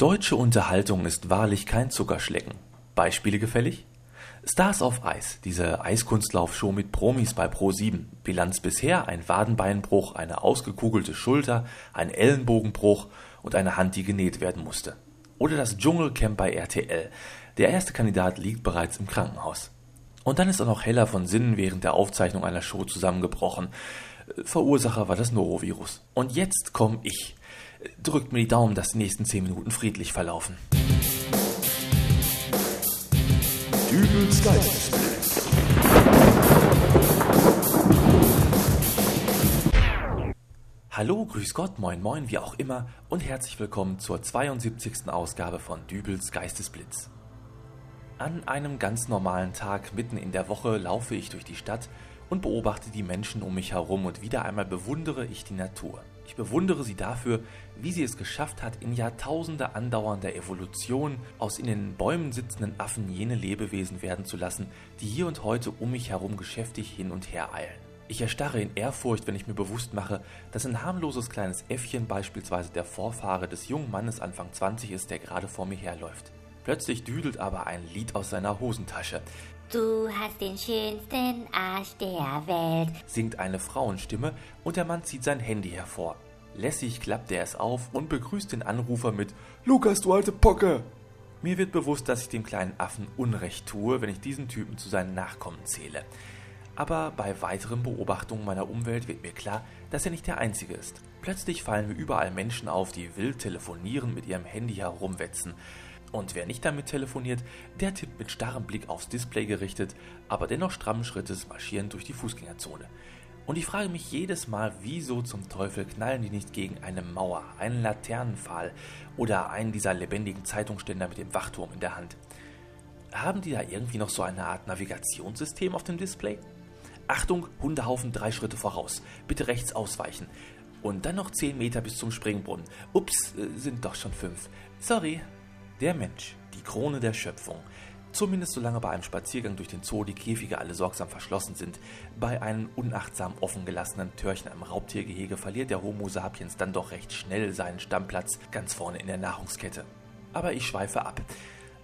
Deutsche Unterhaltung ist wahrlich kein Zuckerschlecken. Beispiele gefällig? Stars auf Eis, diese Eiskunstlaufshow mit Promis bei Pro7. Bilanz bisher ein Wadenbeinbruch, eine ausgekugelte Schulter, ein Ellenbogenbruch und eine Hand, die genäht werden musste. Oder das Dschungelcamp bei RTL. Der erste Kandidat liegt bereits im Krankenhaus. Und dann ist auch noch Heller von Sinnen während der Aufzeichnung einer Show zusammengebrochen. Verursacher war das Norovirus. Und jetzt komme ich. Drückt mir die Daumen, dass die nächsten 10 Minuten friedlich verlaufen. Dübels Geistesblitz. Hallo, grüß Gott, moin moin, wie auch immer und herzlich willkommen zur 72. Ausgabe von Dübels Geistesblitz. An einem ganz normalen Tag mitten in der Woche laufe ich durch die Stadt und beobachte die Menschen um mich herum und wieder einmal bewundere ich die Natur. Ich bewundere sie dafür, wie sie es geschafft hat, in Jahrtausende andauernder Evolution aus in den Bäumen sitzenden Affen jene Lebewesen werden zu lassen, die hier und heute um mich herum geschäftig hin und her eilen. Ich erstarre in Ehrfurcht, wenn ich mir bewusst mache, dass ein harmloses kleines Äffchen beispielsweise der Vorfahre des jungen Mannes Anfang 20 ist, der gerade vor mir herläuft. Plötzlich düdelt aber ein Lied aus seiner Hosentasche. Du hast den schönsten Arsch der Welt, singt eine Frauenstimme und der Mann zieht sein Handy hervor. Lässig klappt er es auf und begrüßt den Anrufer mit Lukas, du alte Pocke! Mir wird bewusst, dass ich dem kleinen Affen Unrecht tue, wenn ich diesen Typen zu seinen Nachkommen zähle. Aber bei weiteren Beobachtungen meiner Umwelt wird mir klar, dass er nicht der Einzige ist. Plötzlich fallen mir überall Menschen auf, die wild telefonieren, mit ihrem Handy herumwetzen. Und wer nicht damit telefoniert, der tippt mit starrem Blick aufs Display gerichtet, aber dennoch strammen Schrittes marschierend durch die Fußgängerzone. Und ich frage mich jedes Mal, wieso zum Teufel knallen die nicht gegen eine Mauer, einen Laternenpfahl oder einen dieser lebendigen Zeitungsständer mit dem Wachturm in der Hand. Haben die da irgendwie noch so eine Art Navigationssystem auf dem Display? Achtung, Hundehaufen drei Schritte voraus. Bitte rechts ausweichen. Und dann noch zehn Meter bis zum Springbrunnen. Ups, äh, sind doch schon fünf. Sorry, der Mensch, die Krone der Schöpfung. Zumindest solange bei einem Spaziergang durch den Zoo die Käfige alle sorgsam verschlossen sind. Bei einem unachtsam offen gelassenen Törchen am Raubtiergehege verliert der Homo sapiens dann doch recht schnell seinen Stammplatz ganz vorne in der Nahrungskette. Aber ich schweife ab.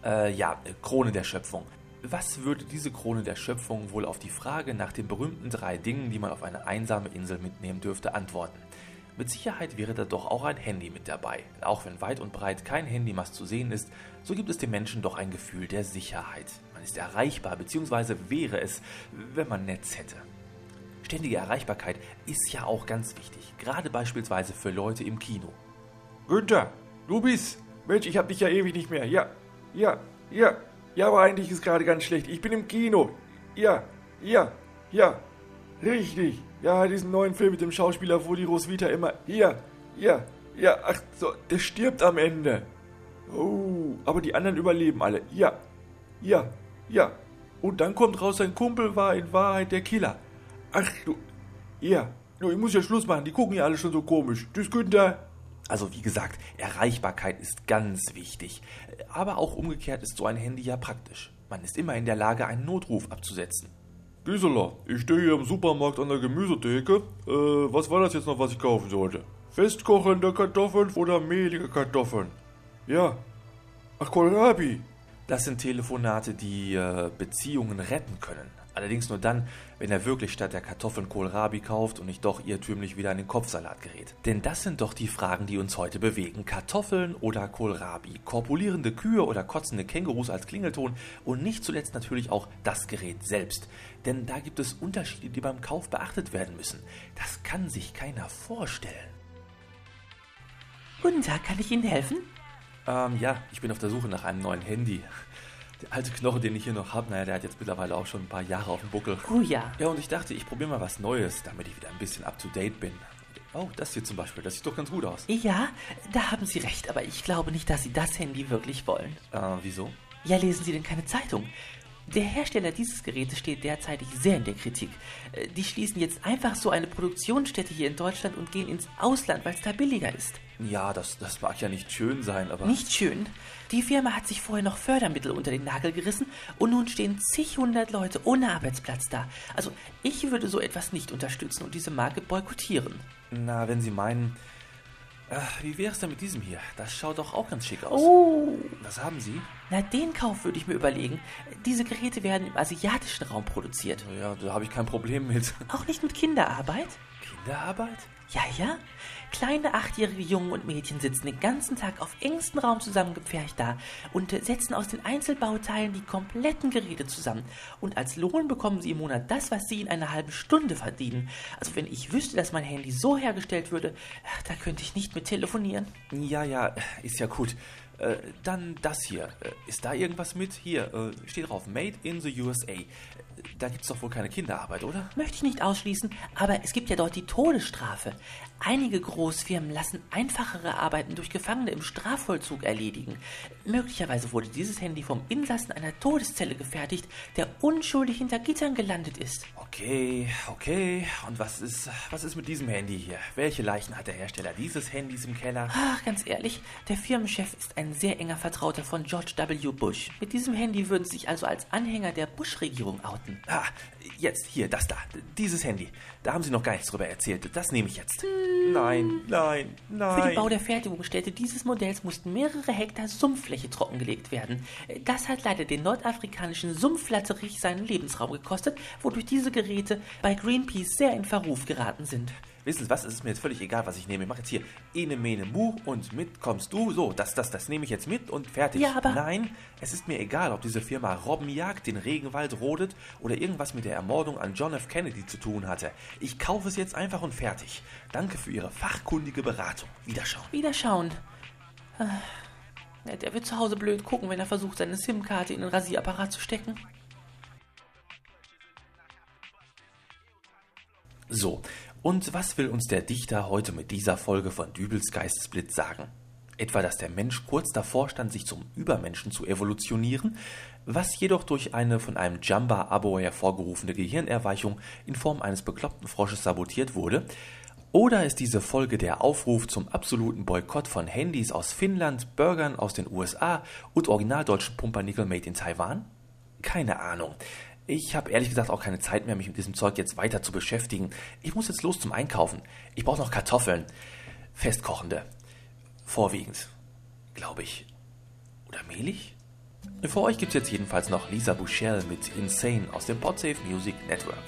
Äh, ja, Krone der Schöpfung. Was würde diese Krone der Schöpfung wohl auf die Frage nach den berühmten drei Dingen, die man auf eine einsame Insel mitnehmen dürfte, antworten? Mit Sicherheit wäre da doch auch ein Handy mit dabei. Auch wenn weit und breit kein Handymast zu sehen ist, so gibt es dem Menschen doch ein Gefühl der Sicherheit. Man ist erreichbar, beziehungsweise wäre es, wenn man Netz hätte. Ständige Erreichbarkeit ist ja auch ganz wichtig, gerade beispielsweise für Leute im Kino. Günther, du bist. Mensch, ich hab dich ja ewig nicht mehr. Ja, ja, ja. Ja, aber eigentlich ist gerade ganz schlecht. Ich bin im Kino. Ja, ja, ja. Richtig. Ja, diesen neuen Film mit dem Schauspieler, wo die Roswitha immer. Hier, ja, ja, ach so, der stirbt am Ende. Oh, aber die anderen überleben alle. Ja, ja, ja. Und dann kommt raus, sein Kumpel war in Wahrheit der Killer. Ach du, ja. Du, ich muss ja Schluss machen, die gucken ja alle schon so komisch. Tschüss, Günther. Also wie gesagt, Erreichbarkeit ist ganz wichtig. Aber auch umgekehrt ist so ein Handy ja praktisch. Man ist immer in der Lage, einen Notruf abzusetzen. Gisela, ich stehe hier im Supermarkt an der Gemüsetheke. Äh, was war das jetzt noch, was ich kaufen sollte? Festkochende Kartoffeln oder mehlige Kartoffeln? Ja. Ach, Kohlrabi. Das sind Telefonate, die äh, Beziehungen retten können. Allerdings nur dann, wenn er wirklich statt der Kartoffeln Kohlrabi kauft und nicht doch irrtümlich wieder in den Kopfsalat gerät. Denn das sind doch die Fragen, die uns heute bewegen. Kartoffeln oder Kohlrabi, korpulierende Kühe oder kotzende Kängurus als Klingelton und nicht zuletzt natürlich auch das Gerät selbst. Denn da gibt es Unterschiede, die beim Kauf beachtet werden müssen. Das kann sich keiner vorstellen. Guten Tag, kann ich Ihnen helfen? Ähm, ja, ich bin auf der Suche nach einem neuen Handy. Der alte Knochen, den ich hier noch habe, naja, der hat jetzt mittlerweile auch schon ein paar Jahre auf dem Buckel. Oh ja. Ja, und ich dachte, ich probiere mal was Neues, damit ich wieder ein bisschen up to date bin. Oh, das hier zum Beispiel, das sieht doch ganz gut aus. Ja, da haben Sie recht, aber ich glaube nicht, dass Sie das Handy wirklich wollen. Äh, wieso? Ja, lesen Sie denn keine Zeitung? Der Hersteller dieses Gerätes steht derzeitig sehr in der Kritik. Äh, Die schließen jetzt einfach so eine Produktionsstätte hier in Deutschland und gehen ins Ausland, weil es da billiger ist. Ja, das, das mag ja nicht schön sein, aber. Nicht schön. Die Firma hat sich vorher noch Fördermittel unter den Nagel gerissen und nun stehen zig hundert Leute ohne Arbeitsplatz da. Also ich würde so etwas nicht unterstützen und diese Marke boykottieren. Na, wenn Sie meinen. Ach, wie wäre es denn mit diesem hier? Das schaut doch auch ganz schick aus. Oh, Was haben Sie? Na den Kauf würde ich mir überlegen. Diese Geräte werden im asiatischen Raum produziert. Ja, da habe ich kein Problem mit. Auch nicht mit Kinderarbeit? Kinderarbeit? Ja, ja. Kleine achtjährige Jungen und Mädchen sitzen den ganzen Tag auf engstem Raum zusammengepfercht da und setzen aus den Einzelbauteilen die kompletten Geräte zusammen. Und als Lohn bekommen sie im Monat das, was sie in einer halben Stunde verdienen. Also wenn ich wüsste, dass mein Handy so hergestellt würde, da könnte ich nicht mit telefonieren. Ja, ja, ist ja gut. Äh, dann das hier. Äh, ist da irgendwas mit? Hier, äh, steht drauf, Made in the USA. Da gibt's doch wohl keine Kinderarbeit, oder? Möchte ich nicht ausschließen, aber es gibt ja dort die Todesstrafe. Einige Großfirmen lassen einfachere Arbeiten durch Gefangene im Strafvollzug erledigen. Möglicherweise wurde dieses Handy vom Insassen einer Todeszelle gefertigt, der unschuldig hinter Gittern gelandet ist. Okay, okay. Und was ist, was ist mit diesem Handy hier? Welche Leichen hat der Hersteller dieses Handys im Keller? Ach, ganz ehrlich, der Firmenchef ist ein sehr enger Vertrauter von George W. Bush. Mit diesem Handy würden sie sich also als Anhänger der Bush-Regierung outen. Ah, jetzt, hier, das da. Dieses Handy. Da haben Sie noch gar nichts drüber erzählt. Das nehme ich jetzt. Nein, nein, nein. Für den Bau der Fertigungsstätte dieses Modells mussten mehrere Hektar Sumpffläche trockengelegt werden. Das hat leider den nordafrikanischen Sumpflatterich seinen Lebensraum gekostet, wodurch diese Geräte bei Greenpeace sehr in Verruf geraten sind. Wissen Sie was? Es ist mir jetzt völlig egal, was ich nehme. Ich mache jetzt hier Ene, Mene, Mu und mit kommst du. So, das, das, das nehme ich jetzt mit und fertig. Ja, aber- Nein, es ist mir egal, ob diese Firma Robbenjagd den Regenwald rodet oder irgendwas mit der Ermordung an John F. Kennedy zu tun hatte. Ich kaufe es jetzt einfach und fertig. Danke für Ihre fachkundige Beratung. Wiederschauen. Wieder schauen. Ah, Der wird zu Hause blöd gucken, wenn er versucht, seine SIM-Karte in den Rasierapparat zu stecken. So, und was will uns der Dichter heute mit dieser Folge von Dübels Geistesblitz sagen? Etwa, dass der Mensch kurz davor stand, sich zum Übermenschen zu evolutionieren, was jedoch durch eine von einem Jamba-Abo hervorgerufene Gehirnerweichung in Form eines bekloppten Frosches sabotiert wurde? Oder ist diese Folge der Aufruf zum absoluten Boykott von Handys aus Finnland, Burgern aus den USA und originaldeutschen Pumpernickel made in Taiwan? Keine Ahnung. Ich habe ehrlich gesagt auch keine Zeit mehr, mich mit diesem Zeug jetzt weiter zu beschäftigen. Ich muss jetzt los zum Einkaufen. Ich brauche noch Kartoffeln. Festkochende. Vorwiegend. Glaube ich. Oder mehlig? Für euch gibt's jetzt jedenfalls noch Lisa Bouchel mit Insane aus dem Podsafe Music Network.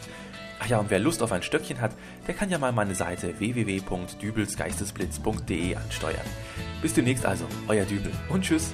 Ach ja, und wer Lust auf ein Stöckchen hat, der kann ja mal meine Seite www.dübelsgeistesblitz.de ansteuern. Bis demnächst also, euer Dübel und tschüss.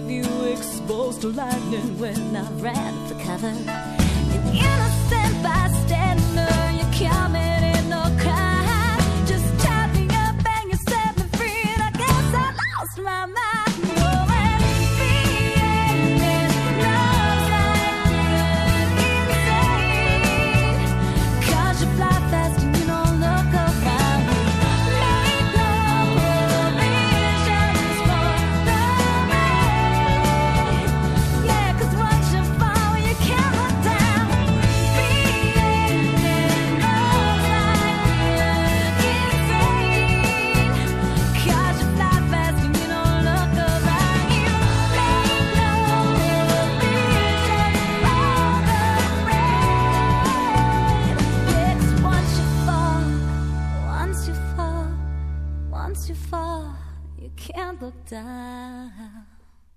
leave you exposed to lightning when I ran for cover. Innocent bystander, you no crime. Just tied me up and you set me free, I guess I lost my mind.